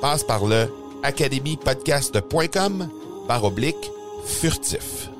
Passe par le academypodcast.com par oblique furtif.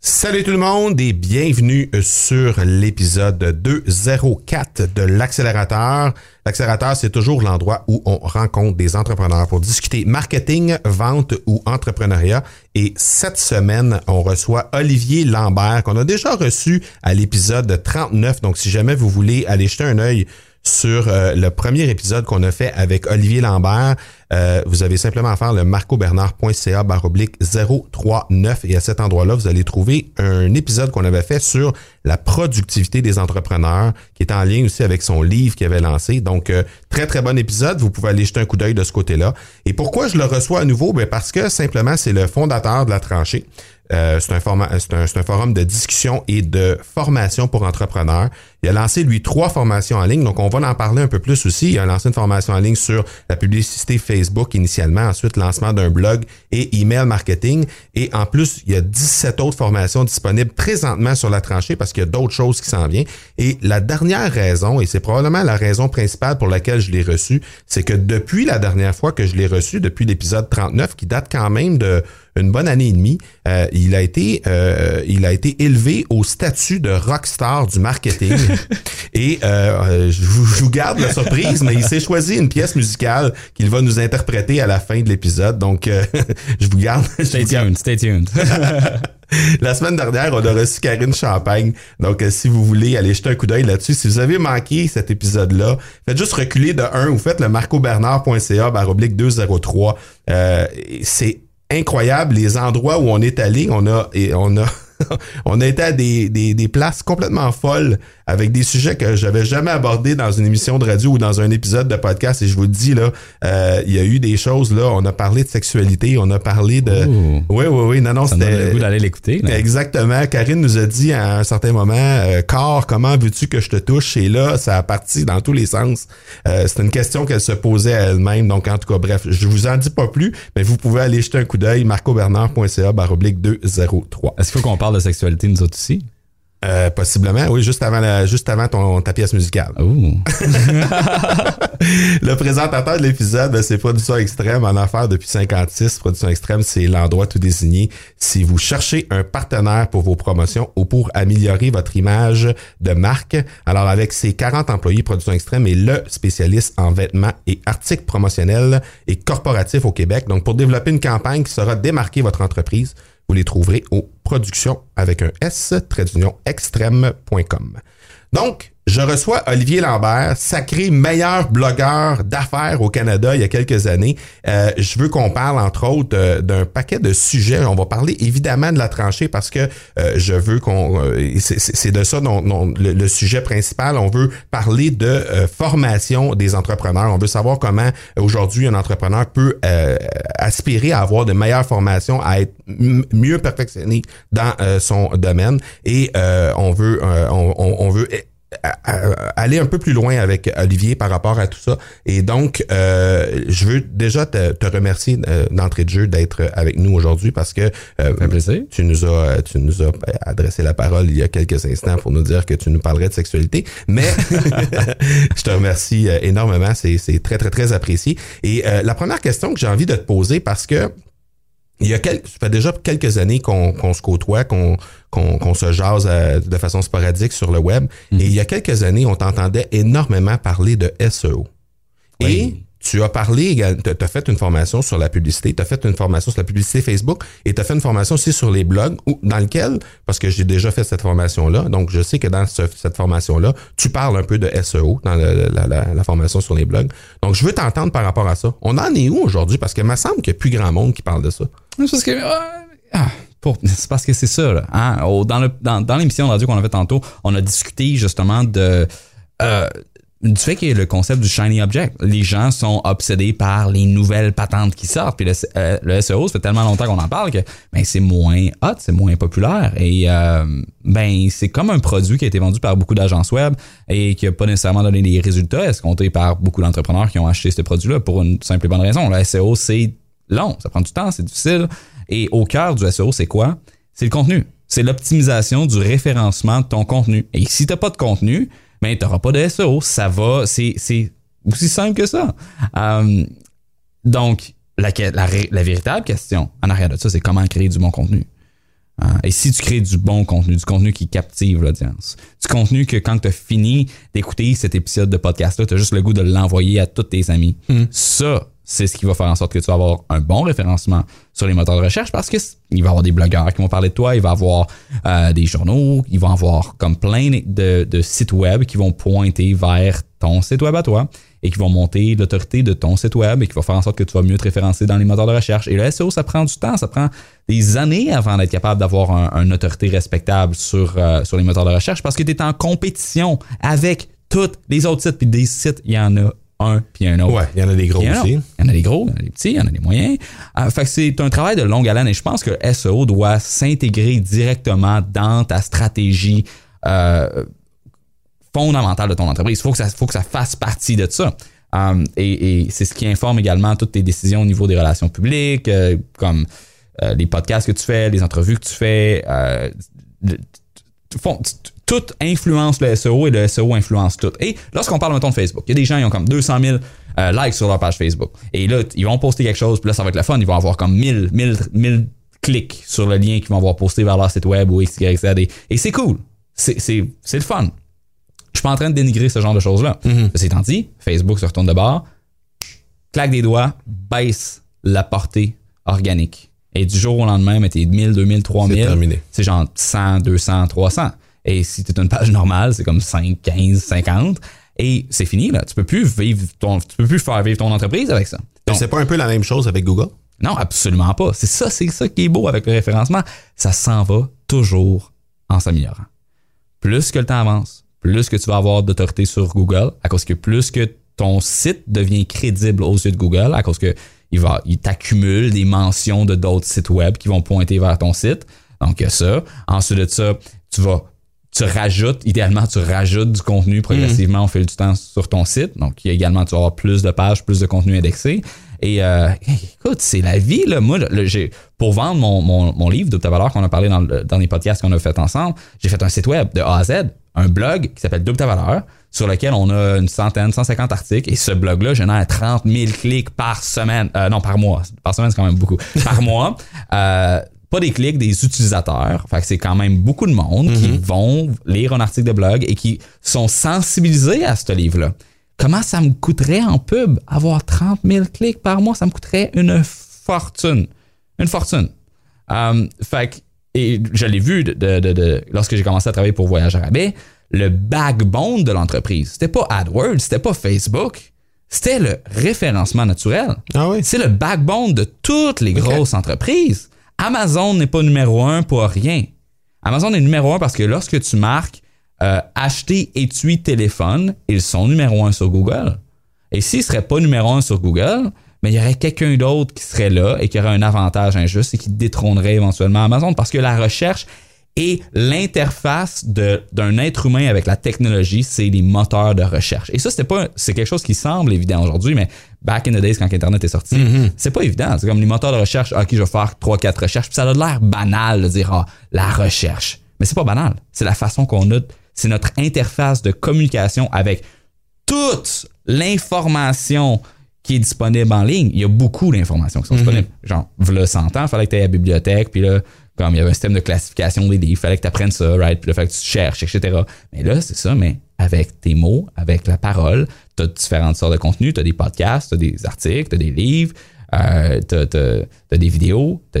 Salut tout le monde et bienvenue sur l'épisode 204 de l'accélérateur. L'accélérateur, c'est toujours l'endroit où on rencontre des entrepreneurs pour discuter marketing, vente ou entrepreneuriat. Et cette semaine, on reçoit Olivier Lambert qu'on a déjà reçu à l'épisode 39. Donc si jamais vous voulez aller jeter un œil sur euh, le premier épisode qu'on a fait avec Olivier Lambert. Euh, vous avez simplement à faire le marcobernard.ca baroblique 039 et à cet endroit-là, vous allez trouver un épisode qu'on avait fait sur la productivité des entrepreneurs qui est en lien aussi avec son livre qu'il avait lancé. Donc, euh, très, très bon épisode. Vous pouvez aller jeter un coup d'œil de ce côté-là. Et pourquoi je le reçois à nouveau? Ben parce que simplement, c'est le fondateur de la tranchée. Euh, c'est un, un, un, forum de discussion et de formation pour entrepreneurs. Il a lancé, lui, trois formations en ligne. Donc, on va en parler un peu plus aussi. Il a lancé une formation en ligne sur la publicité Facebook initialement, ensuite lancement d'un blog et email marketing. Et en plus, il y a 17 autres formations disponibles présentement sur la tranchée parce qu'il y a d'autres choses qui s'en viennent. Et la dernière raison, et c'est probablement la raison principale pour laquelle je l'ai reçu, c'est que depuis la dernière fois que je l'ai reçu, depuis l'épisode 39, qui date quand même de une bonne année et demie, euh, il a été euh, il a été élevé au statut de rockstar du marketing. et euh, je, vous, je, vous, garde la surprise, mais il s'est choisi une pièce musicale qu'il va nous interpréter à la fin de l'épisode. Donc je vous garde. Stay tuned, stay tuned. La semaine dernière, on a reçu Karine Champagne. Donc, si vous voulez aller jeter un coup d'œil là-dessus, si vous avez manqué cet épisode-là, faites juste reculer de 1 ou faites le marcobernard.ca baroblique 203. Euh, c'est incroyable les endroits où on est allé. On a, et on a, on a été à des, des, des, places complètement folles avec des sujets que j'avais jamais abordés dans une émission de radio ou dans un épisode de podcast. Et je vous le dis, là, euh, il y a eu des choses, là, on a parlé de sexualité, on a parlé de... Oui, oui, oui, non, non, c'était... goût d'aller l'écouter. Exactement. Karine nous a dit à un certain moment, euh, Corps, comment veux-tu que je te touche? Et là, ça a parti dans tous les sens. Euh, c'est une question qu'elle se posait à elle-même. Donc, en tout cas, bref, je vous en dis pas plus, mais vous pouvez aller jeter un coup d'œil, marcobernard.ca baroblique 203. Est-ce qu'il faut qu'on parle de sexualité nous autres aussi? Euh, possiblement, oui, juste avant la, juste avant ton, ta pièce musicale. le présentateur de l'épisode, ben, c'est Production Extrême en affaires depuis 56. Production Extrême, c'est l'endroit tout désigné. Si vous cherchez un partenaire pour vos promotions ou pour améliorer votre image de marque, alors avec ses 40 employés, Production Extrême est le spécialiste en vêtements et articles promotionnels et corporatifs au Québec. Donc, pour développer une campagne qui saura démarquer votre entreprise, vous les trouverez aux productions avec un S, extrême.com. Donc, je reçois Olivier Lambert, sacré meilleur blogueur d'affaires au Canada il y a quelques années. Euh, je veux qu'on parle entre autres euh, d'un paquet de sujets. On va parler évidemment de la tranchée parce que euh, je veux qu'on c'est de ça dont, le, sujet principal. On veut parler de formation des entrepreneurs. On veut savoir comment aujourd'hui un entrepreneur peut aspirer à avoir de meilleures formations, à être mieux perfectionné dans son domaine. Et on veut on, on veut aller un peu plus loin avec Olivier par rapport à tout ça. Et donc, euh, je veux déjà te, te remercier euh, d'entrée de jeu d'être avec nous aujourd'hui parce que euh, plaisir. tu nous as tu nous as adressé la parole il y a quelques instants pour nous dire que tu nous parlerais de sexualité. Mais je te remercie euh, énormément. C'est c'est très très très apprécié. Et euh, la première question que j'ai envie de te poser parce que il y a quelques, ça fait déjà quelques années qu'on qu'on se côtoie, qu'on qu'on se jase euh, de façon sporadique sur le web. Et il y a quelques années, on t'entendait énormément parler de SEO. Et. Tu as parlé, tu as fait une formation sur la publicité, tu as fait une formation sur la publicité Facebook et tu as fait une formation aussi sur les blogs dans lequel, parce que j'ai déjà fait cette formation-là, donc je sais que dans ce- cette formation-là, tu parles un peu de SEO dans la, la- la formation sur les blogs. Donc je veux t'entendre par rapport à ça. On en est où aujourd'hui? Parce que il me semble qu'il n'y a plus grand monde qui parle de ça. C'est parce que. euh, ah, c'est parce que c'est ça, là. hein. Dans, le, dans, dans l'émission radio qu'on a fait tantôt, on a discuté justement de. euh, du fait qu'il y a le concept du shiny object. Les gens sont obsédés par les nouvelles patentes qui sortent. Puis le, euh, SEO, ça fait tellement longtemps qu'on en parle que ben, c'est moins hot, c'est moins populaire. Et euh, ben c'est comme un produit qui a été vendu par beaucoup d'agences web et qui n'a pas nécessairement donné les résultats escomptés par beaucoup d'entrepreneurs qui ont acheté ce produit-là pour une simple et bonne raison. Le SEO, c'est long, ça prend du temps, c'est difficile. Et au cœur du SEO, c'est quoi? C'est le contenu. C'est l'optimisation du référencement de ton contenu. Et si tu n'as pas de contenu, ben, tu n'auras pas de SEO. Ça va, c'est aussi simple que ça. Euh, donc, la, la, la véritable question en arrière de ça, c'est comment créer du bon contenu. Euh, et si tu crées du bon contenu, du contenu qui captive l'audience, du contenu que quand tu as fini d'écouter cet épisode de podcast-là, tu as juste le goût de l'envoyer à tous tes amis, ça, c'est ce qui va faire en sorte que tu vas avoir un bon référencement sur les moteurs de recherche parce que c- il va y avoir des blogueurs qui vont parler de toi, il va y avoir euh, des journaux, il va y avoir comme plein de, de sites web qui vont pointer vers ton site web à toi et qui vont monter l'autorité de ton site web et qui va faire en sorte que tu vas mieux te référencer dans les moteurs de recherche. Et le SEO, ça prend du temps, ça prend des années avant d'être capable d'avoir un- une autorité respectable sur, euh, sur les moteurs de recherche parce que tu es en compétition avec tous les autres sites. Puis des sites, il y en a un puis un autre. Ouais, il y en a des gros aussi. Il y en a des gros, il y en a des petits, il y en a des moyens. Euh, fait que c'est un travail de longue haleine et je pense que SEO doit s'intégrer directement dans ta stratégie euh, fondamentale de ton entreprise. Il faut que ça, faut que ça fasse partie de ça. Um, et et c'est ce qui informe également toutes tes décisions au niveau des relations publiques, euh, comme euh, les podcasts que tu fais, les entrevues que tu fais. euh, le- font- tout influence le SEO et le SEO influence tout. Et lorsqu'on parle, mettons, de Facebook, il y a des gens qui ont comme 200 000 euh, likes sur leur page Facebook. Et là, ils vont poster quelque chose, puis là, ça va être le fun. Ils vont avoir comme 1000, 1000, 1000 clics sur le lien qu'ils vont avoir posté vers leur site web ou X, Y, Z. Et, et c'est cool. C'est, c'est, c'est le fun. Je suis pas en train de dénigrer ce genre de choses-là. Ceci étant dit, Facebook se retourne de bord, claque des doigts, baisse la portée organique. Et du jour au lendemain, t'es 1000, 2000, 3000. C'est terminé. C'est genre 100, 200, 300. Et si tu une page normale, c'est comme 5, 15, 50. Et c'est fini, là. Tu peux plus vivre ton, tu peux plus faire vivre ton entreprise avec ça. Donc, C'est pas un peu la même chose avec Google? non, absolument pas. C'est ça, c'est ça qui est beau avec le référencement. Ça s'en va toujours en s'améliorant. Plus que le temps avance, plus que tu vas avoir d'autorité sur Google, à cause que plus que ton site devient crédible aux yeux de Google, à cause que il va, il t'accumule des mentions de d'autres sites web qui vont pointer vers ton site. Donc, il y a ça. Ensuite de ça, tu vas, tu rajoutes, idéalement, tu rajoutes du contenu progressivement au fil du temps sur ton site. Donc, il y a également, tu vas avoir plus de pages, plus de contenu indexé. Et euh, écoute, c'est la vie, là. Moi, j'ai, pour vendre mon, mon, mon livre de ta valeur qu'on a parlé dans, le- dans les podcasts qu'on a fait ensemble, j'ai fait un site web de A à Z, un blog qui s'appelle Double ta valeur, sur lequel on a une centaine, 150 articles. Et ce blog-là génère 30 000 clics par semaine. Euh, non, par mois. Par semaine, c'est quand même beaucoup. Par mois. Euh, pas des clics, des utilisateurs. Fait que c'est quand même beaucoup de monde qui vont lire un article de blog et qui sont sensibilisés à ce livre-là. Comment ça me coûterait en pub avoir 30 000 clics par mois? Ça me coûterait une fortune. Une fortune. Um, fait que, et je l'ai vu de, de- de- de- lorsque j'ai commencé à travailler pour Voyage à rabais, le backbone de l'entreprise, c'était pas AdWords, c'était pas Facebook, c'était le référencement naturel. Ah oui? C'est le backbone de toutes les grosses entreprises. Amazon n'est pas numéro un pour rien. Amazon est numéro un parce que lorsque tu marques euh, acheter étui téléphone, ils sont numéro un sur Google. Et s'ils ne seraient pas numéro un sur Google, mais il y aurait quelqu'un d'autre qui serait là et qui aurait un avantage injuste et qui détrônerait éventuellement Amazon parce que la recherche Et l'interface d'un être humain avec la technologie, c'est les moteurs de recherche. Et ça, c'était pas, c'est quelque chose qui semble évident aujourd'hui, mais back in the days, quand Internet est sorti, c'est pas évident. C'est comme les moteurs de recherche, ok, je vais faire trois, quatre recherches, puis ça a l'air banal de dire, ah, la recherche. Mais c'est pas banal. C'est la façon qu'on a, c'est notre interface de communication avec toute l'information qui est disponible en ligne. Il y a beaucoup d'informations qui sont disponibles. Genre, v'là 100 ans, il fallait que tu ailles à la bibliothèque, puis là, comme il y avait un système de classification des livres, il fallait que tu apprennes ça, right? Puis il fallait que tu cherches, etc. Mais là, c'est ça, mais avec tes mots, avec la parole, tu as différentes sortes de contenus, tu as des podcasts, tu as des articles, tu as des livres, euh, tu as, des vidéos, tu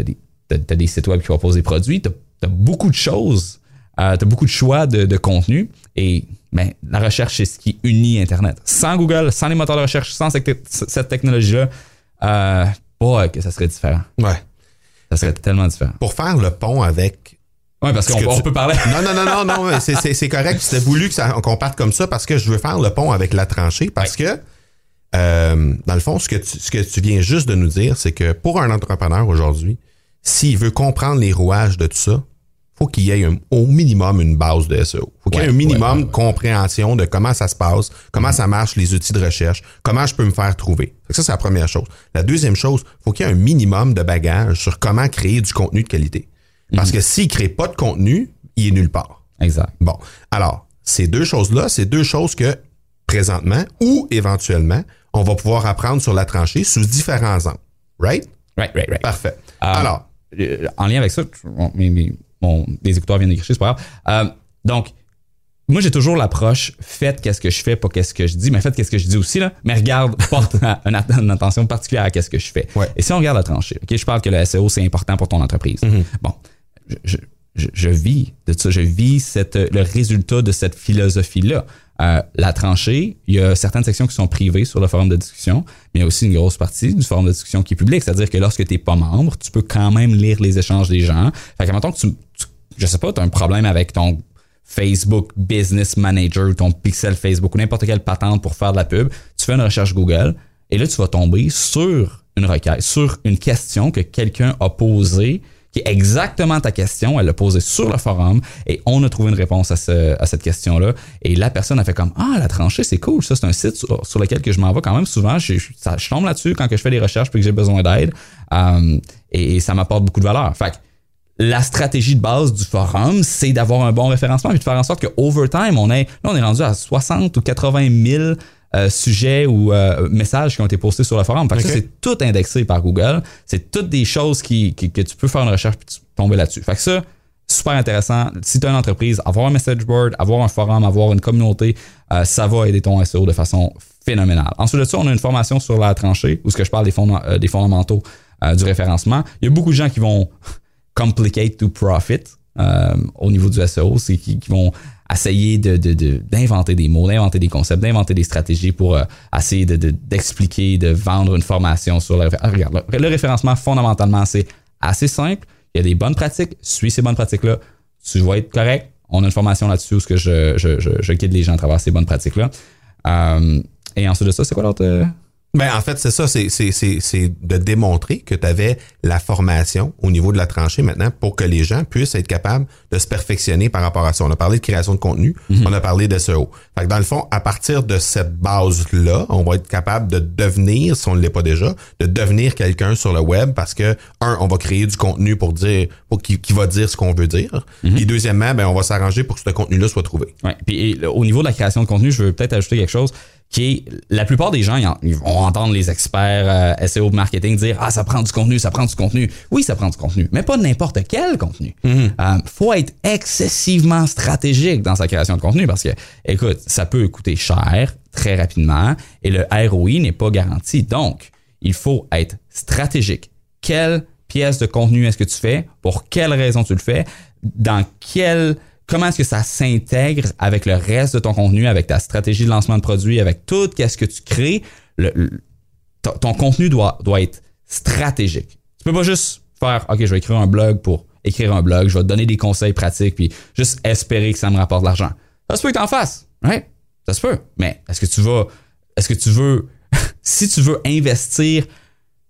as, des sites web qui proposent des produits, tu as, beaucoup de choses, euh, tu as beaucoup de choix de, de contenu et mais la recherche, c'est ce qui unit Internet. Sans Google, sans les moteurs de recherche, sans cette, cette technologie-là, euh, que ça serait différent. Ouais. Ça serait tellement différent. Pour faire le pont avec. Ouais, parce ce qu'on tu- peut parler. Non, non, non, non, non, c'est- correct. C'était voulu qu'on parte comme ça parce que je veux faire le pont avec la tranchée parce que, euh, dans le fond, ce que, tu, ce que tu viens juste de nous dire, c'est que pour un entrepreneur aujourd'hui, s'il veut comprendre les rouages de tout ça, faut qu'il y ait un- au minimum une base de SEO. Faut qu'il y ait un minimum ouais, ouais, de compréhension de comment ça se passe, comment ça marche les outils de recherche, comment je peux me faire trouver. Fait que ça, c'est la première chose. La deuxième chose, faut qu'il y ait un minimum de bagage sur comment créer du contenu de qualité. Parce que s'il crée pas de contenu, il est nulle part. Exact. Bon, alors, ces deux choses-là, c'est deux choses que présentement ou éventuellement, on va pouvoir apprendre sur la tranchée sous différents angles. Right? Right, right, right. Parfait. Euh, alors, euh, en lien avec ça, bon, mes, mon- les écouteurs viennent d'écrire, c'est pas grave. Euh, donc, moi, j'ai toujours l'approche faites qu'est-ce que je fais, pas qu'est-ce que je dis, mais faites qu'est-ce que je dis aussi, là. Mais regarde, porte une, att- une attention particulière à qu'est-ce que je fais. Ouais. Et si on regarde la tranchée, OK, je parle que le SEO, c'est important pour ton entreprise. Bon, je, je- je- je vis de ça, je vis cette, le résultat de cette philosophie-là. Euh, la tranchée, il y a certaines sections qui sont privées sur le forum de discussion, mais il y a aussi une grosse partie du forum de discussion qui est public. C'est-à-dire que lorsque tu n'es pas membre, tu peux quand même lire les échanges des gens. Fait que, mettons que tu- je sais pas, tu as un problème avec ton Facebook Business Manager, ton pixel Facebook ou n'importe quelle patente pour faire de la pub, tu fais une recherche Google et là, tu vas tomber sur une requête, sur une question que quelqu'un a posée qui est exactement ta question. Elle l'a posée sur le forum et on a trouvé une réponse à, ce- à cette question-là. Et la personne a fait comme Ah, la tranchée, c'est cool. Ça, c'est un site sur, lequel que je m'en vais quand même souvent. Je tombe là-dessus quand que je fais des recherches puis que j'ai besoin d'aide. Euh, et, et ça m'apporte beaucoup de valeur. Fait que la stratégie de base du forum, c'est d'avoir un bon référencement et de faire en sorte que over time, on est, là, on est rendu à 60 ou 80 000 euh, sujets ou euh, messages qui ont été postés sur le forum. Fait que ça, c'est tout indexé par Google. C'est toutes des choses qui, qui- que tu peux faire une recherche puis tomber là-dessus. Fait que ça, super intéressant. Si tu as une entreprise, avoir un message board, avoir un forum, avoir une communauté, euh, ça va aider ton SEO de façon phénoménale. Ensuite de ça, on a une formation sur la tranchée où ce que je parle des, des fondamentaux du référencement. Il y a beaucoup de gens qui vont complicate to profit euh, au niveau du SEO, c'est qui, qui vont essayer de, de- de- d'inventer des mots, d'inventer des concepts, d'inventer des stratégies pour euh, essayer de, de- d'expliquer, de vendre une formation sur le référencement. Regarde, le, référencement, fondamentalement, c'est assez simple. Il y a des bonnes pratiques. Suis ces bonnes pratiques-là. Tu vas être correct. On a une formation là-dessus où je, je, je, je guide les gens à travers ces bonnes pratiques-là. Euh, et ensuite de ça, c'est quoi l'autre? Ben, en fait, c'est ça, c'est, c'est, c'est, c'est de démontrer que tu avais la formation au niveau de la tranchée maintenant pour que les gens puissent être capables de se perfectionner par rapport à ça. On a parlé de création de contenu, on a parlé de SEO. Fait que dans le fond, à partir de cette base-là, on va être capable de devenir, si on ne l'est pas déjà, de devenir quelqu'un sur le web parce que, un, on va créer du contenu pour dire, pour qui, qui va dire ce qu'on veut dire. Et deuxièmement, ben, on va s'arranger pour que ce contenu-là soit trouvé. Ouais. Puis et, au niveau de la création de contenu, je veux peut-être ajouter quelque chose qui est la plupart des gens ils, vont entendre les experts euh, SEO marketing dire ah ça prend du contenu, ça prend du contenu. Oui, ça prend du contenu, mais pas n'importe quel contenu. Euh, faut être excessivement stratégique dans sa création de contenu parce que écoute, ça peut coûter cher très rapidement et le ROI n'est pas garanti. Donc, il faut être stratégique. Quelle pièce de contenu est-ce que tu fais? Pour quelle raison tu le fais? Dans quel comment est-ce que ça s'intègre avec le reste de ton contenu, avec ta stratégie de lancement de produit, avec tout qu'est-ce que tu crées, ton, ton contenu doit, doit être stratégique. Tu peux pas juste faire, OK, je vais écrire un blog pour écrire un blog, je vais te donner des conseils pratiques, puis juste espérer que ça me rapporte de l'argent. Ça se peut que t'en fasses, right? Ça se peut. Mais est-ce que tu vas, est-ce que tu veux, si tu veux investir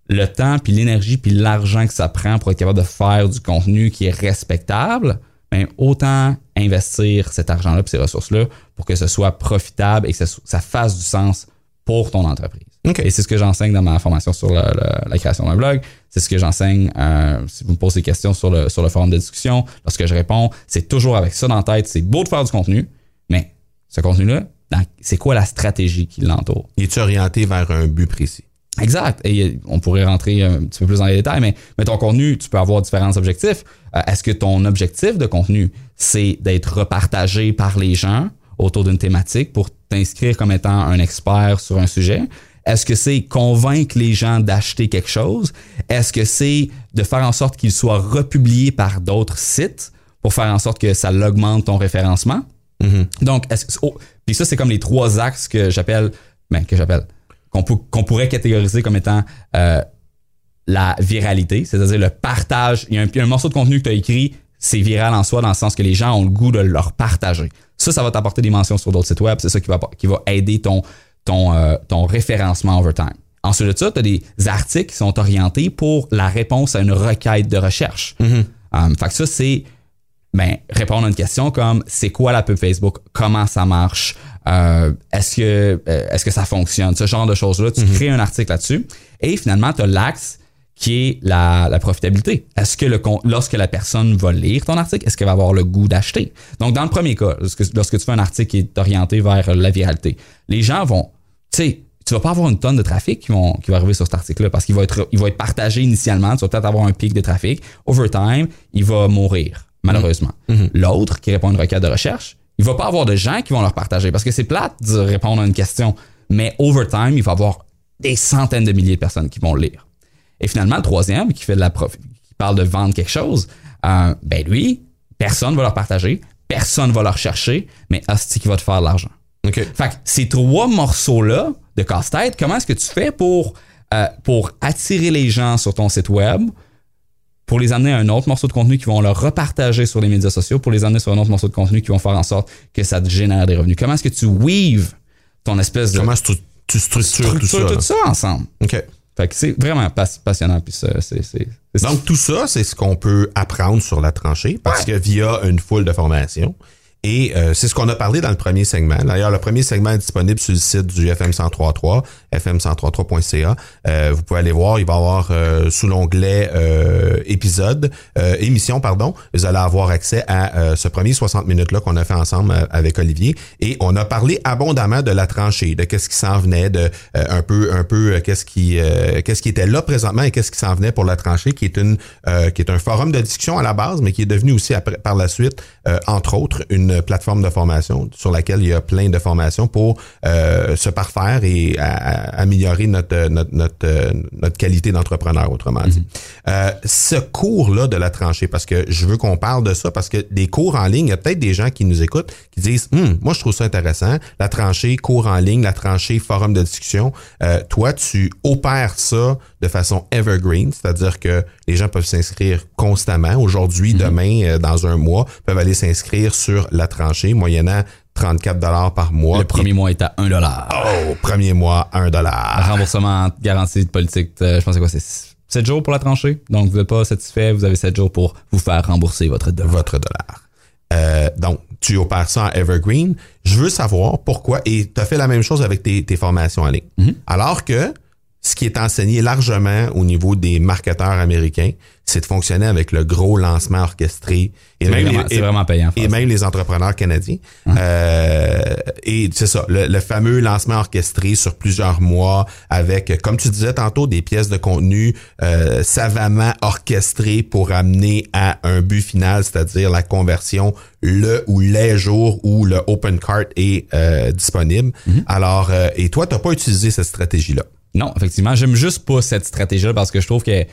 le temps, puis l'énergie, puis l'argent que ça prend pour être capable de faire du contenu qui est respectable, ben, autant investir cet argent-là et ces ressources-là pour que ce soit profitable et que ça fasse du sens pour ton entreprise. Et c'est ce que j'enseigne dans ma formation sur la création d'un blog. C'est ce que j'enseigne euh, si vous me posez des questions sur le, sur le forum de discussion. Lorsque je réponds, c'est toujours avec ça dans la tête. C'est beau de faire du contenu, mais ce contenu-là, c'est quoi la stratégie qui l'entoure? Es-tu orienté vers un but précis? Exact. Et on pourrait rentrer un petit peu plus dans les détails, mais, mais ton contenu, tu peux avoir différents objectifs. Euh, Est-ce que ton objectif de contenu, c'est d'être repartagé par les gens autour d'une thématique pour t'inscrire comme étant un expert sur un sujet? Est-ce que c'est convaincre les gens d'acheter quelque chose? Est-ce que c'est de faire en sorte qu'il soit republié par d'autres sites pour faire en sorte que ça l'augmente ton référencement? Donc, est-ce que- oh, puis ça, c'est comme les trois axes que j'appelle, ben, que j'appelle, qu'on pourrait catégoriser comme étant euh, la viralité, c'est-à-dire le partage. Il y, a un, il y a un morceau de contenu que tu as écrit, c'est viral en soi dans le sens que les gens ont le goût de le partager. Ça, ça va t'apporter des mentions sur d'autres sites web. C'est ça qui va, qui va aider ton, ton, euh, ton référencement over time. Ensuite de ça, tu as des articles qui sont orientés pour la réponse à une requête de recherche. Um, fait que ça, c'est ben, répondre à une question comme c'est quoi la pub Facebook, comment ça marche, euh, est-ce que euh, est-ce que ça fonctionne, ce genre de choses-là. Tu crées un article là-dessus et finalement, tu as l'axe qui est la, la profitabilité. Est-ce que le lorsque la personne va lire ton article, est-ce qu'elle va avoir le goût d'acheter? Donc, dans le premier cas, lorsque, lorsque tu fais un article qui est orienté vers la viralité, les gens vont, tu sais, tu vas pas avoir une tonne de trafic qui, vont, qui va arriver sur cet article-là parce qu'il va être, il va être partagé initialement. Tu vas peut-être avoir un pic de trafic. Over time, il va mourir, malheureusement. L'autre, qui répond à une requête de recherche, il va pas avoir de gens qui vont leur partager parce que c'est plate de répondre à une question. Mais over time, il va avoir des centaines de milliers de personnes qui vont le lire. Et finalement, le troisième, qui fait de la prof- qui parle de vendre quelque chose, euh, ben lui, personne va leur partager, personne va leur chercher, mais hostie qui va te faire de l'argent. OK. Fait que ces trois morceaux-là de casse-tête, comment est-ce que tu fais pour, euh, pour attirer les gens sur ton site web, pour les amener à un autre morceau de contenu qui vont leur repartager sur les médias sociaux, pour les amener sur un autre morceau de contenu qui vont faire en sorte que ça te génère des revenus? Comment est-ce que tu weaves ton espèce de Comment tu, tu structures tout ça? tout ça ensemble? OK. Fait que c'est vraiment pas- passionnant. Puis ça, c'est, c'est, c'est- Donc, tout ça, c'est ce qu'on peut apprendre sur la tranchée parce que via une foule de formations. Et euh, c'est ce qu'on a parlé dans le premier segment. D'ailleurs, le premier segment est disponible sur le site du FM 1033, fm1033.ca. Euh, vous pouvez aller voir, il va y avoir euh, sous l'onglet euh, épisode, euh, émission, pardon, vous allez avoir accès à euh, ce premier 60 minutes-là qu'on a fait ensemble avec Olivier. Et on a parlé abondamment de la tranchée, de qu'est-ce qui s'en venait, de un peu, un peu qu'est-ce qui, qu'est-ce qui était là présentement et qu'est-ce qui s'en venait pour la tranchée, qui est une, qui est un forum de discussion à la base, mais qui est devenu aussi après, par la suite, entre autres, une plateforme de formation sur laquelle il y a plein de formations pour se parfaire et à- améliorer notre notre notre, euh, notre qualité d'entrepreneur, autrement dit. Euh, ce cours-là de la tranchée, parce que je veux qu'on parle de ça, parce que des cours en ligne, il y a peut-être des gens qui nous écoutent qui disent, Hum, moi je trouve ça intéressant, la tranchée cours en ligne, la tranchée forum de discussion. Euh, toi, tu opères ça de façon evergreen, c'est-à-dire que les gens peuvent s'inscrire constamment. Aujourd'hui, demain, euh, dans un mois, peuvent aller s'inscrire sur la tranchée, moyennant 34 dollars par mois. le premier mois est à 1 dollar. Oh, premier mois, 1 dollar. Remboursement garantie de politique, euh, je pense que quoi, c'est 7 jours pour la tranchée? Donc, vous n'êtes pas satisfait, vous avez 7 jours pour vous faire rembourser votre dollar. votre dollar. Euh, donc, tu opères ça en Evergreen. Je veux savoir pourquoi, et tu as fait la même chose avec tes, tes formations en ligne. Alors que ce qui est enseigné largement au niveau des marketeurs américains, c'est de fonctionner avec le gros lancement orchestré. Et C'est même vraiment- les- vraiment payant, Et même les entrepreneurs canadiens. Euh, et c'est ça, le, le fameux lancement orchestré sur plusieurs mois avec, comme tu disais tantôt, des pièces de contenu euh, savamment orchestrées pour amener à un but final, c'est-à-dire la conversion le ou les jours où le open cart est euh, disponible. Alors, euh, et toi, tu n'as pas utilisé cette stratégie-là? Non, effectivement, j'aime juste pas cette stratégie-là parce que je trouve que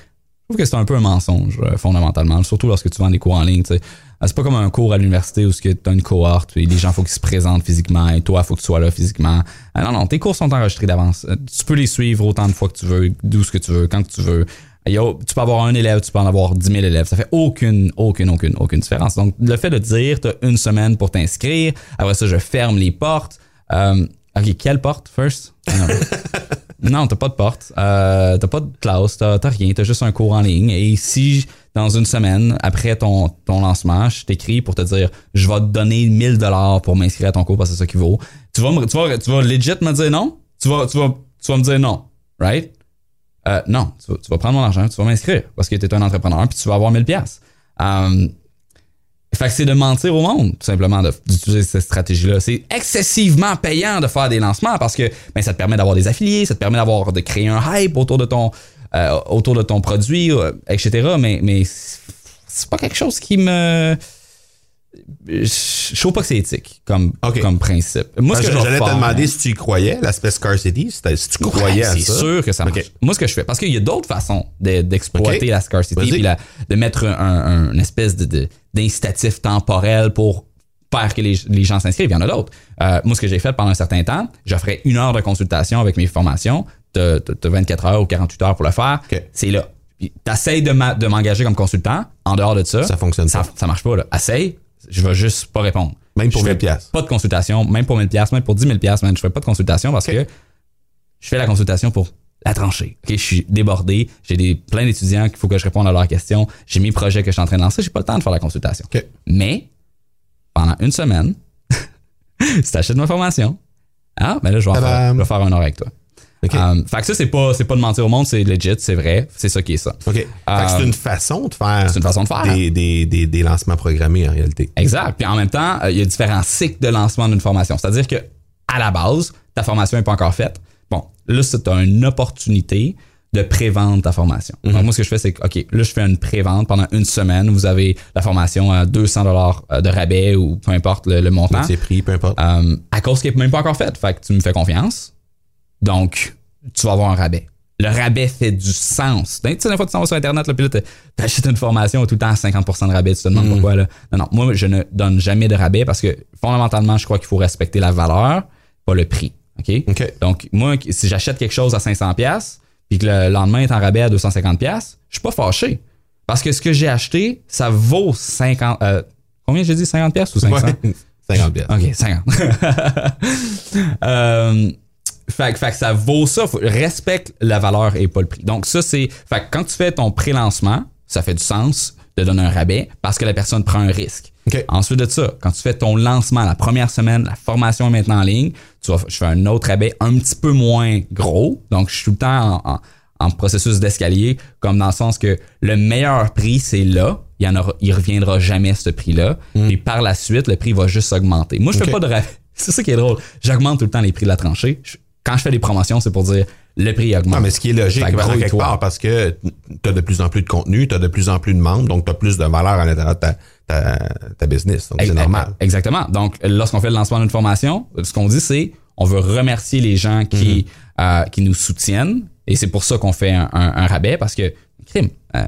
c'est un peu un mensonge euh, fondamentalement, surtout lorsque tu vends des cours en ligne. Euh, C'est pas comme un cours à l'université où tu as une cohorte et les gens faut qu'ils se présentent physiquement et toi faut que tu sois là physiquement. Euh, non, non, tes cours sont enregistrés d'avance. Euh, Tu peux les suivre autant de fois que tu veux, d'où ce que tu veux, quand tu veux. Tu peux avoir un élève, tu peux en avoir 10 000 élèves. Ça fait aucune, aucune, aucune, aucune différence. Donc, le fait de dire, tu as une semaine pour t'inscrire, après ça, je ferme les portes. Euh, OK, quelle porte, first? Non. T'as pas de porte. Euh, t'as pas de classe. T'as t'as rien. T'as juste un cours en ligne. Et si dans une semaine, après ton, ton lancement, je t'écris pour te dire je vais te donner 1000 dollars pour m'inscrire à ton cours parce que c'est ça qu'il vaut, tu vas, me- tu, vas, tu vas legit me dire non? Tu vas, tu vas, tu vas me dire non. Right? Euh, non, tu vas, tu vas prendre mon argent, tu vas m'inscrire parce que tu es un entrepreneur puis tu vas avoir 1000 pièces. Fait que c'est de mentir au monde, tout simplement, d'utiliser cette stratégie-là. C'est excessivement payant de faire des lancements parce que ben, ça te permet d'avoir des affiliés, ça te permet d'avoir de créer un hype autour de ton euh, autour de ton produit, euh, etc. Mais, mais c'est pas quelque chose qui me. Je trouve pas que c'est éthique comme, principe. Moi, ce que J'allais te demander si tu y croyais, l'aspect scarcity, si, tu croyais Ouais, à c'est ça. sûr que ça marche. Moi, ce que je fais, parce qu'il y a d'autres façons de- d'exploiter la scarcity puis la- de mettre un, un- une espèce de- de- d'incitatif temporel pour faire que les, les gens s'inscrivent. Il y en a d'autres. Euh, moi, ce que j'ai fait pendant un certain temps, j'offrais une heure de consultation avec mes formations. Tu as 24 heures ou 48 heures pour le faire. C'est là. Tu essayes de m'engager comme consultant. En dehors de ça, Ça fonctionne ça, pas. ça marche pas. Là. Essaye, je vais juste pas répondre. Même pour Je fais 1000 piastres. Pas de consultation, même pour 1000 pièces, même pour 10 000 pièces, man, je fais pas de consultation parce que je fais la consultation pour la trancher. Ok, je suis débordé, j'ai des plein d'étudiants qu'il faut que je réponde à leurs questions, j'ai mes projets que je suis en train de lancer, j'ai pas le temps de faire la consultation. Mais pendant une semaine, si t'achètes ma formation, ah, ben là je vais, faire, je vais faire un heure avec toi. Um, fait que ça c'est pas c'est pas de mentir au monde, c'est legit, c'est vrai, c'est ça qui est ça. OK. Fait que c'est une façon de faire, C'est une façon de faire. des, des, des, des lancements programmés en réalité. Exact. Puis en même temps, euh, il y a différents cycles de lancement d'une formation. C'est-à-dire que à la base, ta formation n'est pas encore faite. Bon, là, c'est une opportunité de prévendre ta formation. Donc, moi, ce que je fais, c'est que, OK, là, je fais une prévente pendant une semaine. Vous avez la formation à 200 dollars de rabais ou peu importe le, le montant. C'est prix, peu importe. Euh, à cause qu'elle n'est même pas encore faite. Fait que tu me fais confiance. Donc, tu vas avoir un rabais. Le rabais fait du sens. Tu sais, des fois, tu t'en vas sur Internet, là, puis là, tu achètes une formation tout le temps à 50% de rabais. Tu te demandes pourquoi. Là. Non, non. Moi, je ne donne jamais de rabais parce que fondamentalement, je crois qu'il faut respecter la valeur, pas le prix. OK? OK. Donc, moi, si j'achète quelque chose à 500 pièces puis que le lendemain est en rabais à 250 pièces, je suis pas fâché. Parce que ce que j'ai acheté, ça vaut 50... euh, combien j'ai dit? 50 pièces ou 500? Ouais. 50 piastres. OK, 50. euh, fait, que- fait que ça vaut ça. Faut- respecte la valeur et pas le prix. Donc, ça, c'est. Fait que quand tu fais ton pré-lancement, ça fait du sens de donner un rabais parce que la personne prend un risque. OK. Ensuite de ça, quand tu fais ton lancement la première semaine, la formation est maintenant en ligne, tu vas, je fais un autre rabais un petit peu moins gros. Donc, je suis tout le temps en, en- en processus d'escalier, comme dans le sens que le meilleur prix, c'est là. Il y en aura, il reviendra jamais ce prix-là. Puis par la suite, le prix va juste augmenter. Moi, je fais pas de rabais. C'est ça qui est drôle. J'augmente tout le temps les prix de la tranchée. Je- quand je fais des promotions, c'est pour dire le prix augmente. Non, mais ce qui est logique, que quelque part, parce que tu as de plus en plus de contenu, tu as de plus en plus de membres, donc tu as plus de valeur à l'intérieur de ta, ta, ta business. Donc, c'est normal. Exactement. Donc, lorsqu'on fait le lancement d'une formation, ce qu'on dit, c'est on veut remercier les gens qui, Mm-hmm. euh, qui nous soutiennent. Et c'est pour ça qu'on fait un, un- un rabais parce que, crime, euh,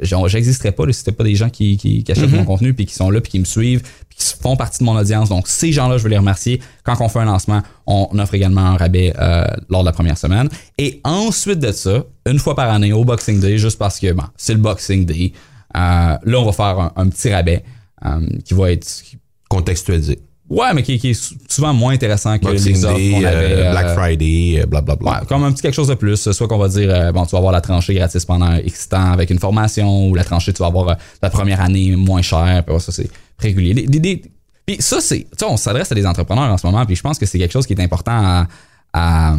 j'existerais pas là, si c'était pas des gens qui, qui, qui achètent mon contenu puis qui sont là puis qui me suivent puis qui font partie de mon audience. Donc, ces gens-là, je veux les remercier. Quand on fait un lancement, on offre également un rabais euh, lors de la première semaine. Et ensuite de ça, une fois par année, au Boxing Day, juste parce que bon, c'est le Boxing Day, euh, là, on va faire un, un petit rabais qui va être Contextualisé. Ouais, mais qui, qui est sou- souvent moins intéressant que Boxing les qu'on avait. euh, euh, Black Friday, euh, blablabla. Ouais, comme un petit quelque chose de plus. Soit qu'on va dire, euh, bon, tu vas avoir la tranchée gratis pendant X temps avec une formation, ou la tranchée, tu vas avoir euh, la première année moins cher, puis ouais, ça, c'est régulier. Des- des- des- puis ça, c'est, tu sais, on s'adresse à des entrepreneurs en ce moment, puis je pense que c'est quelque chose qui est important à, à,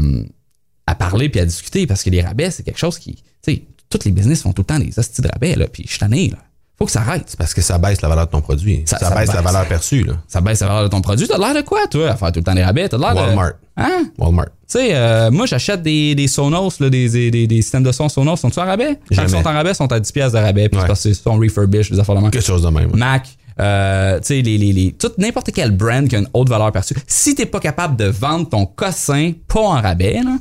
à parler puis à discuter, parce que les rabais, c'est quelque chose qui, tu sais, tous les business font tout le temps des hosties de rabais, là, puis je suis tanné, là. Faut que ça arrête. Parce que ça baisse la valeur de ton produit. Ça, Ça- ça baisse la valeur perçue. Là. Ça baisse la valeur de ton produit. T'as l'air de quoi, toi, à faire tout le temps des rabais? T'as l'air de... Walmart. Hein? Walmart. Tu sais, euh, moi, j'achète des, des Sonos, là, des, des, des, systèmes de son Sonos. Sont-ils en rabais? Quand ils sont en rabais, ils sont à 10$ piastres de rabais. Puis Ouais. c'est parce qu'ils sont refurbished, des affaires de même. Quelque chose de même. ouais. Mac, euh, tu sais, les, les, les, tout, n'importe quel brand qui a une haute valeur perçue. Si t'es pas capable de vendre ton cossin pas en rabais, là,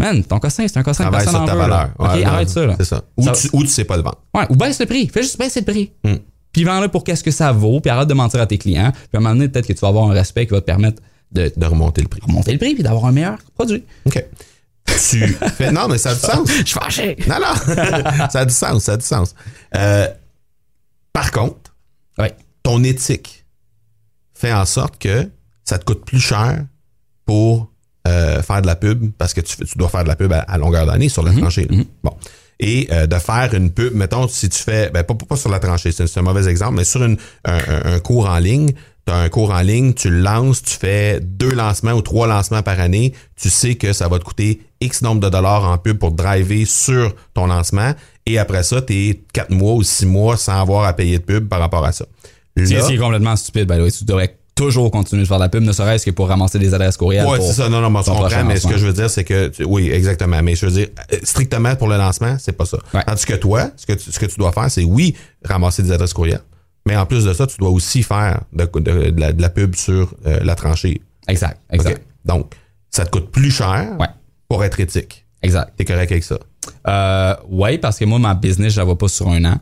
man, ton cossin, c'est un cossin Travaille personne sur en ta veut, là. valeur. OK, non, arrête ça, là. C'est ça. Ou, Ça- tu, ou tu sais pas le vendre. Ouais, ou baisse le prix. Fais juste baisser le prix. Hmm. Puis vends-le pour qu'est-ce que ça vaut, puis arrête de mentir à tes clients. Puis à un moment donné, peut-être que tu vas avoir un respect qui va te permettre de De remonter le prix. monter le prix puis d'avoir un meilleur produit. OK. Tu fais. Non, mais ça a du sens. Je suis fâché. Non, non. ça a du sens. Ça a du sens. Euh, par contre, Ouais. ton éthique fait en sorte que ça te coûte plus cher pour euh, faire de la pub parce que tu, tu dois faire de la pub à, à longueur d'année sur la tranchée. là. Bon. Et euh, de faire une pub, mettons, si tu fais, ben pas, pas sur la tranchée, c'est un mauvais exemple, mais sur une, un, un- un cours en ligne, tu as un cours en ligne, tu le lances, tu fais deux lancements ou trois lancements par année, tu sais que ça va te coûter X nombre de dollars en pub pour driver sur ton lancement, et après ça, tu es quatre mois ou six mois sans avoir à payer de pub par rapport à ça. C'est complètement stupide, the way. Tu devrais toujours continuer de faire de la pub, ne serait-ce que pour ramasser des adresses courriels. Ouais, pour c'est ça. Non, non, mais je comprends, mais ce que je veux dire, c'est que, tu- oui, exactement. Mais je veux dire, euh, strictement pour le lancement, c'est pas ça. Ouais. Tandis que toi, ce que tu, ce que tu dois faire, c'est oui, ramasser des adresses courriels. Mais en plus de ça, tu dois aussi faire de, de- de la, de la pub sur euh, la tranchée. Exact, exact. Donc, ça te coûte plus cher Ouais. pour être éthique. Exact. T'es correct avec ça? Euh, ouais, parce que moi, ma business, je la vois pas sur un an.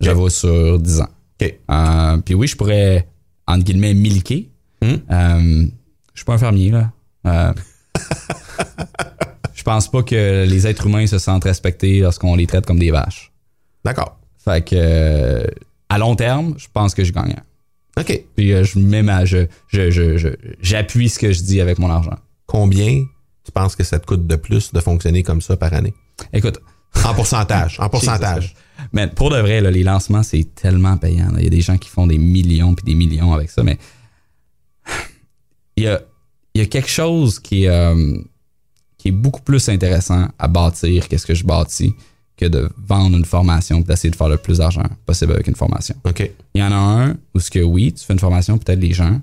Je la vois sur 10 ans. OK. Euh, puis oui, je pourrais, entre guillemets, milquer. Hmm? Euh, je suis pas un fermier, là. Euh, je pense pas que les êtres humains se sentent respectés lorsqu'on les traite comme des vaches. D'accord. Fait que, euh, à long terme, je pense que je gagne. OK. Puis euh, je mets ma, je, je, je- j'appuie ce que je dis avec mon argent. Combien tu penses que ça te coûte de plus de fonctionner comme ça par année? Écoute, En pourcentage. En pourcentage. Mais pour de vrai, là, les lancements, c'est tellement payant. là. Il y a des gens qui font des millions puis des millions avec ça, mais il y a, il y a quelque chose qui est, euh, qui est beaucoup plus intéressant à bâtir qu'est-ce que je bâtis que de vendre une formation et d'essayer de faire le plus d'argent possible avec une formation. OK. Il y en a un où ce que oui, tu fais une formation, peut-être les gens,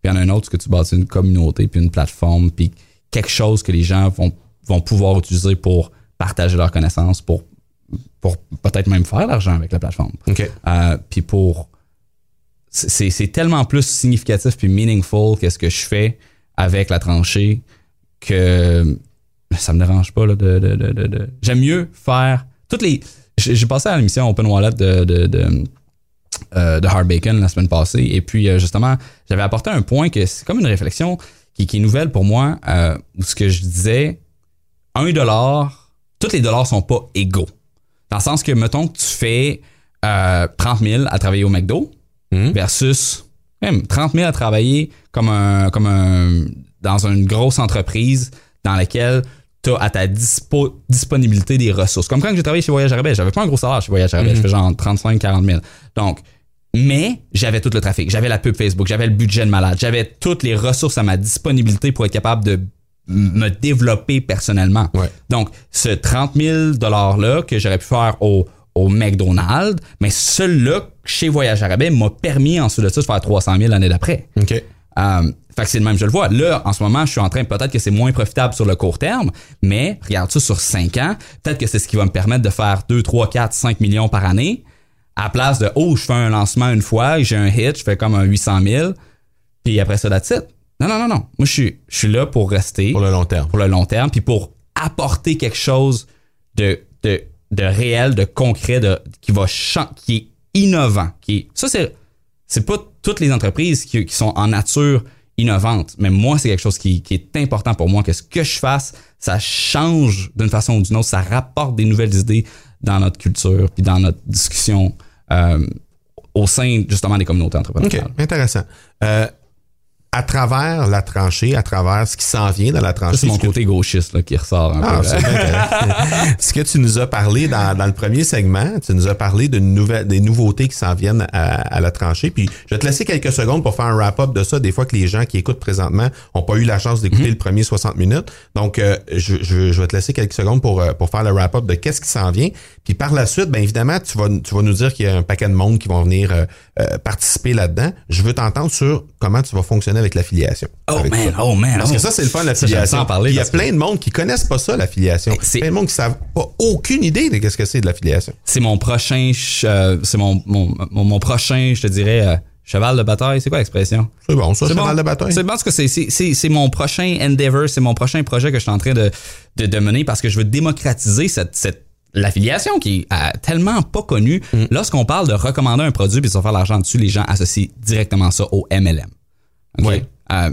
puis il y en a un autre où ce que tu bâtis une communauté, puis une plateforme, puis quelque chose que les gens vont, vont pouvoir utiliser pour partager leurs connaissances, pour, pour peut-être même faire de l'argent avec la plateforme. Euh, puis pour. C'est tellement plus significatif puis meaningful qu'est-ce que je fais avec la tranchée que ça me dérange pas. Là, de, de, de, de- J'aime mieux faire toutes les. J'ai passé à l'émission Open Wallet de, de, de, euh, de Hard Bacon la semaine passée. Et puis, euh, justement, j'avais apporté un point que c'est comme une réflexion qui, qui est nouvelle pour moi, euh, où ce que je disais, un dollar, tous les dollars sont pas égaux. Dans le sens que, mettons que tu fais euh, 30 000 à travailler au McDo Mhm. versus même 30 000 à travailler comme un, comme un, dans une grosse entreprise dans laquelle tu as à ta dispo- disponibilité des ressources. Comme quand j'ai travaillé chez Voyage Arabais, j'avais pas un gros salaire chez Voyage Arabais, je fais genre 35-40 000. Donc, mais j'avais tout le trafic, j'avais la pub Facebook, j'avais le budget de malade, j'avais toutes les ressources à ma disponibilité pour être capable de me développer personnellement. Ouais. Donc, ce 30 000 $-là que j'aurais pu faire au, au McDonald's, mais celui-là, chez Voyage Arabais, m'a permis ensuite de ça de faire 300 000 l'année d'après. OK. Euh, fait que c'est le même, je le vois. Là, en ce moment, je suis en train, peut-être que c'est moins profitable sur le court terme, mais regarde ça sur 5 ans, peut-être que c'est ce qui va me permettre de faire 2, 3, 4, 5 millions par année, à la place de, oh, je fais un lancement une fois, j'ai un hit, je fais comme un 800 000, puis après ça, that's it. Non, non, non, non. Moi, je suis, je suis là pour rester Pour le long terme. pour le long terme, puis pour apporter quelque chose de, de, de réel, de concret, de, qui va qui est innovant. Qui est, ça, c'est, c'est pas toutes les entreprises qui, qui sont en nature innovantes, mais moi, c'est quelque chose qui, qui est important pour moi, que ce que je fasse, ça change d'une façon ou d'une autre, ça rapporte des nouvelles idées dans notre culture, puis dans notre discussion euh, au sein justement des communautés OK, entrepreneuriales. intéressant. Euh, à travers la tranchée, à travers ce qui s'en vient dans la tranchée, c'est mon côté gauchiste là, qui ressort un Ah, peu. Ce que tu nous as parlé dans, dans le premier segment, tu nous as parlé de nouvelles, des nouveautés qui s'en viennent à, à la tranchée. Puis je vais te laisser quelques secondes pour faire un wrap-up de ça. Des fois que les gens qui écoutent présentement n'ont pas eu la chance d'écouter Mhm. le premier 60 minutes. Donc, euh, je, je, je vais te laisser quelques secondes pour, euh, pour faire le wrap-up de qu'est-ce qui s'en vient. Puis par la suite, bien évidemment, tu vas, tu vas nous dire qu'il y a un paquet de monde qui vont venir euh, euh, participer là-dedans. Je veux t'entendre sur comment tu vas fonctionner avec l'affiliation. Oh Avec man, ça. oh man. Parce que ça, c'est le fun, j'aime l'affiliation. Il y a que- plein de monde qui connaissent pas ça, l'affiliation. C'est- Plein de monde qui savent pas aucune idée de qu'est-ce que c'est de l'affiliation. c'est mon prochain ch- euh, c'est mon, mon, mon, mon prochain je te dirais euh, cheval de bataille c'est quoi l'expression? C'est bon, ça, cheval bon. de bataille. c'est bon parce que c'est mon prochain endeavor c'est mon prochain projet que je suis en train de, de de mener parce que je veux démocratiser cette cette l'affiliation qui est euh, tellement pas connue Mm. lorsqu'on parle de recommander un produit puis de se faire l'argent dessus les gens associent directement ça au MLM OK? Ouais. Euh,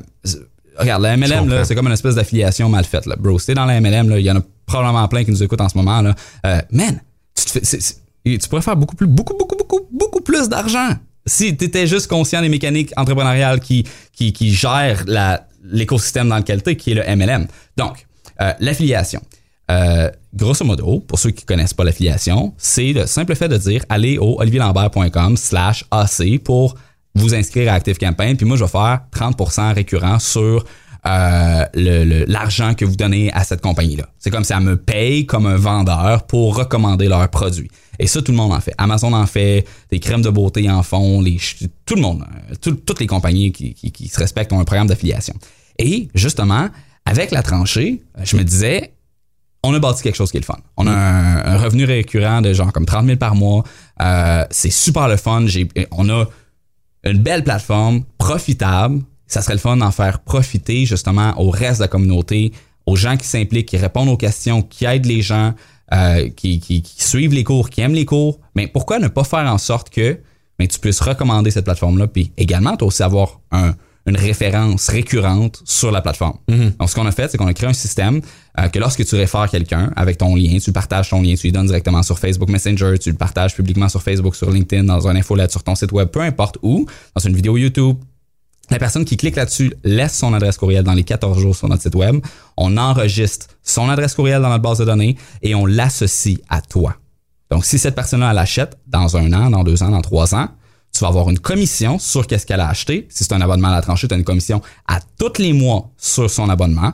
regarde, la MLM, c'est comme une espèce d'affiliation mal faite. Là. Bro, si t'es dans la MLM, là, il y en a probablement plein qui nous écoutent en ce moment. Là. Euh, man, tu, te fais, c'est- c'est- tu pourrais faire beaucoup plus, beaucoup, beaucoup, beaucoup, beaucoup plus d'argent si tu étais juste conscient des mécaniques entrepreneuriales qui, qui, qui gèrent l'écosystème dans lequel tu es, qui est le MLM. Donc, euh, l'affiliation. Euh, grosso modo, pour ceux qui connaissent pas l'affiliation, c'est le simple fait de dire allez au olivierlambert.com slash AC pour vous inscrire à ActiveCampaign, puis moi je vais faire 30% récurrent sur euh, l'argent que vous donnez à cette compagnie-là. C'est comme ça me paye comme un vendeur pour recommander leurs produits. Et ça, tout le monde en fait. Amazon en fait, des crèmes de beauté en font, les, tout le monde, euh, tout- toutes les compagnies qui se respectent ont un programme d'affiliation. Et justement, avec la tranchée, je me disais, on a bâti quelque chose qui est le fun. On a un, un revenu récurrent de genre comme 30 000 par mois. Euh, c'est super le fun. J'ai, on a une belle plateforme, profitable. Ça serait le fun d'en faire profiter justement au reste de la communauté, aux gens qui s'impliquent, qui répondent aux questions, qui aident les gens, euh, qui, qui- qui suivent les cours, qui aiment les cours. Mais pourquoi ne pas faire en sorte que mais tu puisses recommander cette plateforme-là, puis également, toi aussi avoir un- une référence récurrente sur la plateforme. Donc, ce qu'on a fait, c'est qu'on a créé un système euh, que lorsque tu réfères quelqu'un avec ton lien, tu partages ton lien, tu lui donnes directement sur Facebook Messenger, tu le partages publiquement sur Facebook, sur LinkedIn, dans un infolette, sur ton site web, peu importe où, dans une vidéo YouTube, la personne qui clique là-dessus laisse son adresse courriel dans les 14 jours sur notre site web. On enregistre son adresse courriel dans notre base de données et on l'associe à toi. Donc, si cette personne-là elle achète dans un an, dans deux ans, dans trois ans, tu vas avoir une commission sur qu'est-ce qu'elle a acheté. Si c'est un abonnement à la tranchée, tu as une commission à tous les mois sur son abonnement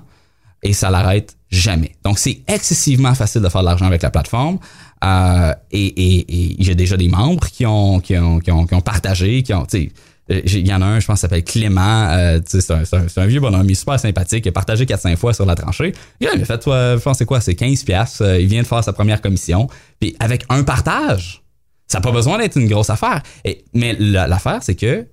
et ça l'arrête jamais. Donc, c'est excessivement facile de faire de l'argent avec la plateforme. Euh, et et- et j'ai déjà des membres qui ont, qui ont, qui ont, qui ont partagé, qui ont, euh, il y en a un, je pense, s'appelle Clément. euh, c'est un, un- vieux bonhomme, il est super sympathique. Il a partagé 4-5 fois sur la tranchée. Il a fait, toi, je pense, c'est quoi? C'est 15 piastres. Euh, Il vient de faire sa première commission. Puis avec un partage, ça n'a pas besoin d'être une grosse affaire. Et, mais la- l'affaire, c'est que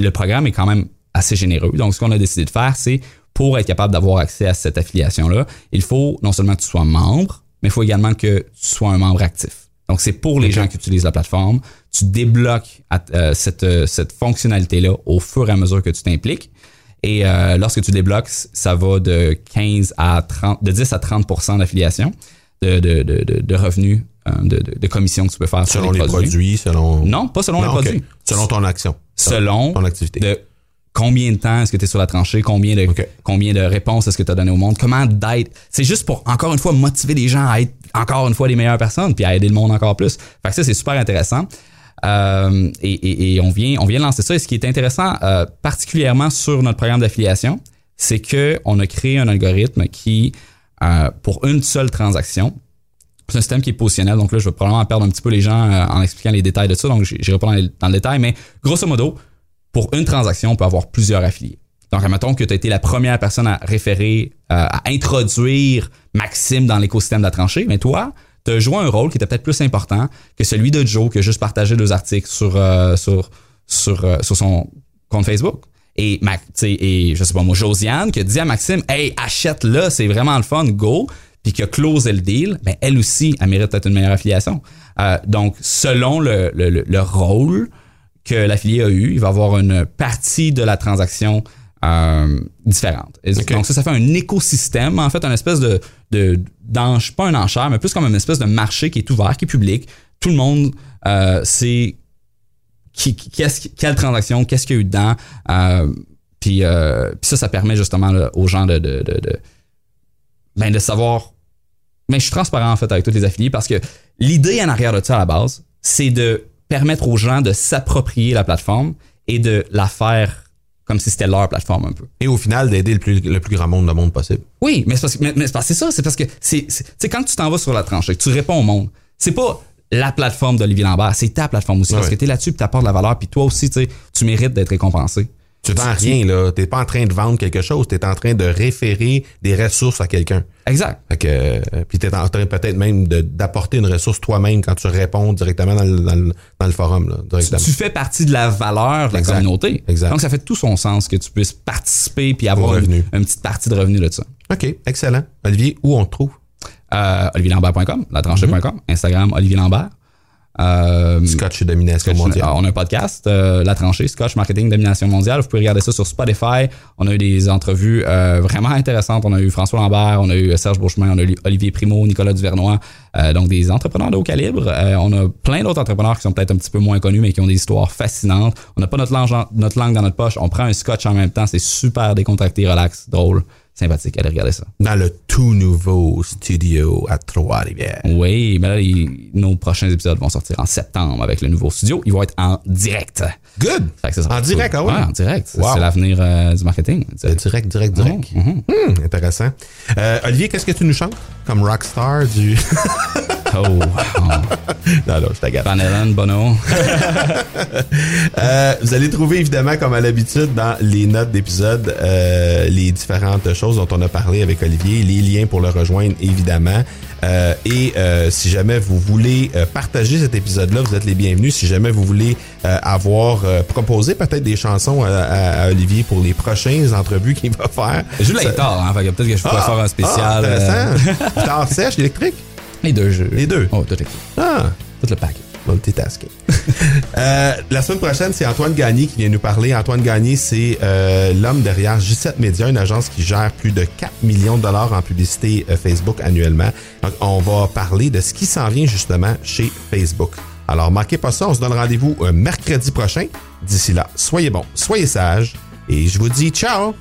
le programme est quand même assez généreux. Donc, ce qu'on a décidé de faire, c'est pour être capable d'avoir accès à cette affiliation-là, il faut non seulement que tu sois membre, mais il faut également que tu sois un membre actif. Donc, c'est pour les gens qui utilisent la plateforme. Tu débloques euh, cette, euh, cette fonctionnalité-là au fur et à mesure que tu t'impliques. Et euh, lorsque tu débloques, ça va de 15 à 30, de 10 à 30% d'affiliation de, de, de, de, de revenus, de, de, de commissions que tu peux faire Selon sur les, les produits, selon. Non, pas selon Non, les produits. Selon ton action. Selon ton activité. de combien de temps est-ce que tu es sur la tranchée, combien de, combien de réponses est-ce que tu as donné au monde, comment d'être. C'est juste pour, encore une fois, motiver les gens à être encore une fois les meilleures personnes puis à aider le monde encore plus. Fait que ça, c'est super intéressant. Euh, et, et- et on vient, on vient de lancer ça. Et ce qui est intéressant, euh, particulièrement sur notre programme d'affiliation, c'est que on a créé un algorithme qui, euh, pour une seule transaction, c'est un système qui est positionnel, donc là, je vais probablement perdre un petit peu les gens euh, en expliquant les détails de ça, donc je n'irai pas dans, le détail, mais grosso modo, pour une transaction, on peut avoir plusieurs affiliés. Donc, admettons que tu as été la première personne à référer, euh, à introduire Maxime dans l'écosystème de la tranchée, mais toi, tu as joué un rôle qui était peut-être plus important que celui de Joe qui a juste partagé deux articles sur, euh, sur, sur, son compte Facebook. Et, et je sais pas moi, Josiane qui a dit à Maxime, hey, achète-le, c'est vraiment le fun, go. Puis qui a closé le deal, ben elle aussi, elle mérite peut-être une meilleure affiliation. Euh, donc, selon le, le, le- le rôle que l'affilié a eu, il va avoir une partie de la transaction euh, différente. Et Ok. Donc ça, ça fait un écosystème, en fait, un espèce de, de pas un enchère, mais plus comme une espèce de marché qui est ouvert, qui est public. Tout le monde euh, sait qui, qui- quelle transaction, qu'est-ce qu'il y a eu dedans. Euh, puis, euh, puis ça, ça permet justement là, aux gens de, de, de, de, ben, de savoir. Mais je suis transparent en fait avec tous les affiliés parce que l'idée en arrière de ça à la base, c'est de permettre aux gens de s'approprier la plateforme et de la faire comme si c'était leur plateforme un peu. Et au final, d'aider le plus, le plus grand monde de monde possible. Oui, mais c'est parce que mais- mais c'est ça, c'est parce que c'est quand tu t'en vas sur la tranchée, que tu réponds au monde. C'est pas la plateforme d'Olivier Lambert, c'est ta plateforme aussi parce que tu es là-dessus, puis tu apportes de la valeur, puis toi aussi tu mérites d'être récompensé. Tu vends rien, là. T'es pas en train de vendre quelque chose. T'es en train de référer des ressources à quelqu'un. Exact. Fait que, euh, puis t'es en train peut-être même d'apporter une ressource toi-même quand tu réponds directement dans le, dans le, dans le forum, là, directement. Tu fais partie de la valeur de la Exact. communauté. Exact. Donc ça fait tout son sens que tu puisses participer puis avoir une, une petite partie de revenu de ça. OK, excellent. Olivier, où on te trouve? Euh, olivierlambert.com, latranchée.com, Instagram Olivier Lambert. Euh, Scotch et domination Scotch- mondiale. euh, on a un podcast, euh, La Tranchée, Scotch Marketing Domination Mondiale. Vous pouvez regarder ça sur Spotify. On a eu des entrevues euh, vraiment intéressantes. On a eu François Lambert, on a eu Serge Beauchemin, on a eu Olivier Primo, Nicolas Duvernois. Euh, donc des entrepreneurs de haut calibre. Euh, on a plein d'autres entrepreneurs qui sont peut-être un petit peu moins connus, mais qui ont des histoires fascinantes. On n'a pas notre langue, notre langue dans notre poche. On prend un scotch en même temps. C'est super décontracté, relax, drôle, sympathique. Allez regarder ça. Dans le tout nouveau studio à Trois-Rivières. Oui, mais là, nos prochains épisodes vont sortir en septembre avec le nouveau studio. Ils vont être en direct. Good! En direct, ah oui? Ouais, en direct. Wow. C'est l'avenir euh, du marketing. Euh, Direct, direct, direct. Oh, mhm. Hmm, intéressant. Euh, Olivier, qu'est-ce que tu nous chantes? Comme rockstar du. Oh, wow. non, non, je t'agace. Van Halen, Bono. Euh, vous allez trouver évidemment, comme à l'habitude, dans les notes d'épisode, les différentes choses dont on a parlé avec Olivier, les liens pour le rejoindre évidemment. Euh, et euh, si jamais vous voulez euh, partager cet épisode-là, vous êtes les bienvenus. Si jamais vous voulez avoir proposé peut-être des chansons à, à- à Olivier pour les prochaines entrevues qu'il va faire. Je joue la guitare, hein, peut-être que je pourrais Ah, faire un ah, spécial. euh, intéressant. Guitare sèche, électrique? les deux jeux. Les deux. Oh, tout, est- Ah, tout le pack. Multitasking. euh, la semaine prochaine, c'est Antoine Gagné qui vient nous parler. Antoine Gagné, c'est euh, l'homme derrière J7 Media, une agence qui gère plus de 4 millions de dollars en publicité euh, Facebook annuellement. Donc, on va parler de ce qui s'en vient justement chez Facebook. Alors, manquez pas ça. On se donne rendez-vous mercredi prochain. D'ici là, soyez bons, soyez sages et je vous dis ciao!